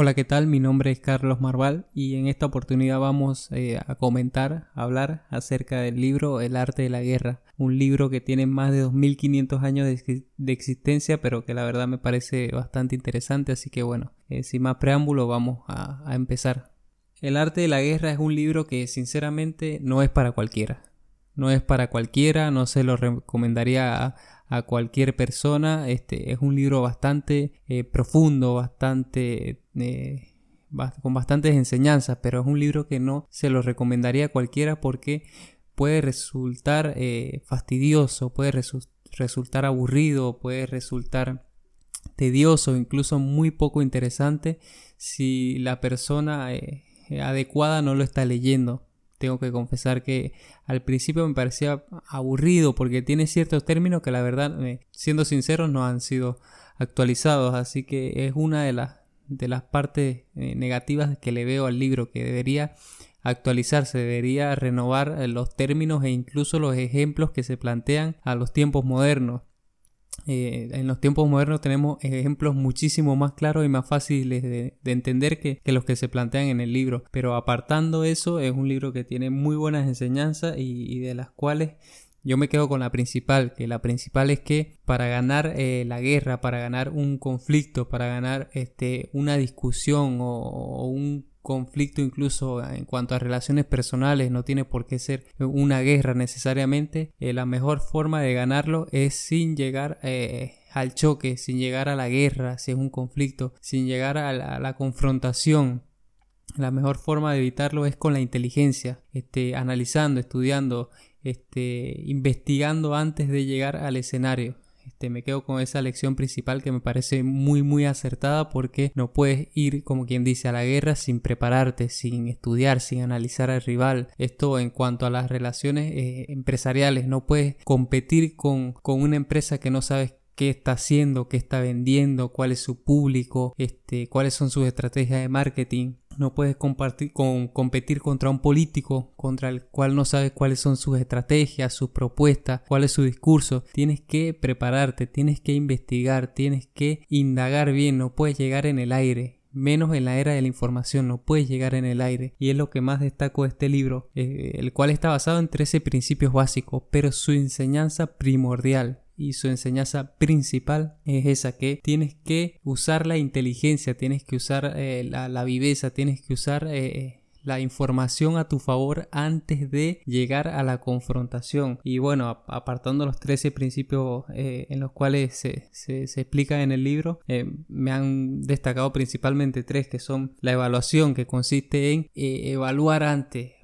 Hola, ¿qué tal? Mi nombre es Carlos Marval y en esta oportunidad vamos eh, a comentar, hablar acerca del libro El arte de la guerra, un libro que tiene más de 2500 años de, existencia, pero que la verdad me parece bastante interesante, así que bueno, eh, sin más preámbulo vamos a empezar. El arte de la guerra es un libro que sinceramente no es para cualquiera. No es para cualquiera, no se lo recomendaría a, cualquier persona. Este es un libro bastante eh, profundo, bastante eh, con bastantes enseñanzas, pero es un libro que no se lo recomendaría a cualquiera porque puede resultar eh, fastidioso, puede resultar aburrido, puede resultar tedioso, incluso muy poco interesante si la persona adecuada no lo está leyendo tengo que confesar que al principio me parecía aburrido porque tiene ciertos términos que la verdad, eh, siendo sinceros, no han sido actualizados. Así que es una de las, de las partes eh, negativas que le veo al libro, que debería actualizarse, debería renovar eh, los términos e incluso los ejemplos que se plantean a los tiempos modernos. Eh, en los tiempos modernos tenemos ejemplos muchísimo más claros y más fáciles de, entender que, los que se plantean en el libro. Pero apartando eso, es un libro que tiene muy buenas enseñanzas y, de las cuales yo me quedo con la principal, que la principal es que para ganar eh, la guerra, para ganar un conflicto, para ganar este, una discusión o un conflicto incluso en cuanto a relaciones personales, no tiene por qué ser una guerra necesariamente, eh, la mejor forma de ganarlo es sin llegar eh, al choque, sin llegar a la guerra, si es un conflicto, sin llegar a la, confrontación. La mejor forma de evitarlo es con la inteligencia, este, analizando, estudiando, este, investigando antes de llegar al escenario. Este, me quedo con esa lección principal que me parece muy muy acertada porque no puedes ir como quien dice a la guerra sin prepararte, sin estudiar, sin analizar al rival. Esto en cuanto a las relaciones eh, empresariales, no puedes competir con, con una empresa que no sabes qué está haciendo, qué está vendiendo, cuál es su público, este, cuáles son sus estrategias de marketing no puedes compartir, con, competir contra un político contra el cual no sabes cuáles son sus estrategias, sus propuestas, cuál es su discurso. Tienes que prepararte, tienes que investigar, tienes que indagar bien, no puedes llegar en el aire. Menos en la era de la información, no puedes llegar en el aire. Y es lo que más destaco de este libro, eh, el cual está basado en 13 principios básicos, pero su enseñanza primordial y su enseñanza principal es esa que tienes que usar la inteligencia, tienes que usar eh, la, viveza, tienes que usar eh, la información a tu favor antes de llegar a la confrontación. Y bueno, apartando los 13 principios eh, en los cuales se, se, explica en el libro, me han destacado principalmente tres que son la evaluación que consiste en evaluar antes.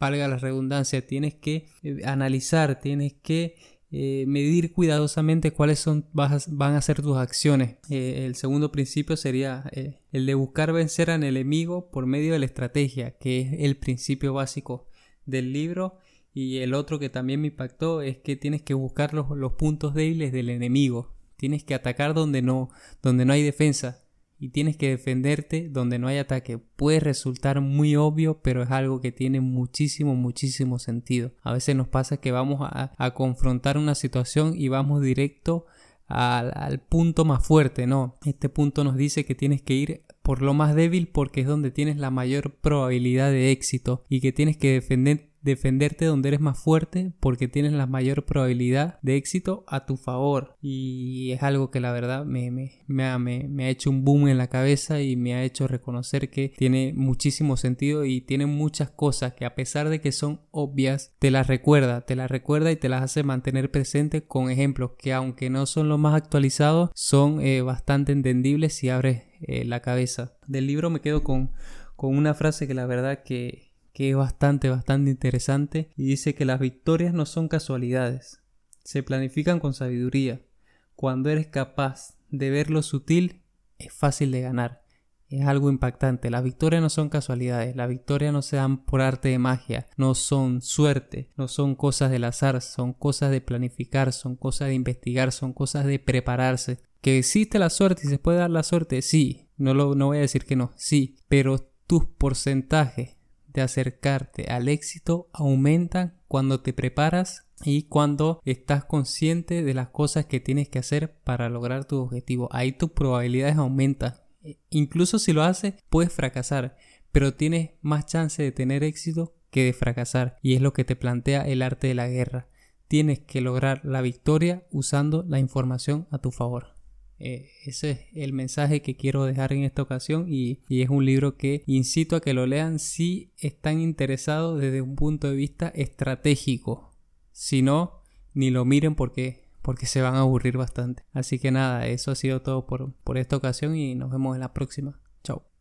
valga la redundancia, tienes que analizar, tienes que eh, medir cuidadosamente cuáles son, van a ser tus acciones. Eh, el segundo principio sería eh, el de buscar vencer al enemigo por medio de la estrategia, que es el principio básico del libro. Y el otro que también me impactó es que tienes que buscar los, los puntos débiles del enemigo. Tienes que atacar donde no, donde no hay defensa y tienes que defenderte donde no hay ataque. Puede resultar muy obvio, pero es algo que tiene muchísimo, muchísimo sentido. A veces nos pasa que vamos a, confrontar una situación y vamos directo al, al, punto más fuerte, ¿no? Este punto nos dice que tienes que ir por lo más débil porque es donde tienes la mayor probabilidad de éxito y que tienes que defender defenderte donde eres más fuerte porque tienes la mayor probabilidad de éxito a tu favor. Y es algo que la verdad me, me, ha, me, ha hecho un boom en la cabeza y me ha hecho reconocer que tiene muchísimo sentido y tiene muchas cosas que a pesar de que son obvias, te las recuerda, te las recuerda y te las hace mantener presente con ejemplos que aunque no son los más actualizados, son eh, bastante entendibles si abres eh, la cabeza. Del libro me quedo con, con una frase que la verdad que que es bastante, bastante interesante y dice que las victorias no son casualidades, se planifican con sabiduría. Cuando eres capaz de ver lo sutil, es fácil de ganar. Es algo impactante. Las victorias no son casualidades, las victorias no se dan por arte de magia, no son suerte, no son cosas del azar, son cosas de planificar, son cosas de investigar, son cosas de prepararse. Que existe la suerte y se puede dar la suerte, sí, no, lo, no voy a decir que no, sí, pero tus porcentajes de acercarte al éxito aumentan cuando te preparas y cuando estás consciente de las cosas que tienes que hacer para lograr tu objetivo. Ahí tus probabilidades aumentan incluso si lo haces, puedes fracasar, pero tienes más chance de tener éxito que de fracasar. Y es lo que te plantea el arte de la guerra. Tienes que lograr la victoria usando la información a tu favor. Eh, ese es el mensaje que quiero dejar en esta ocasión y, y, es un libro que incito a que lo lean si están interesados desde un punto de vista estratégico. Si no, ni lo miren porque, porque se van a aburrir bastante. Así que nada, eso ha sido todo por, por esta ocasión y nos vemos en la próxima. Chao.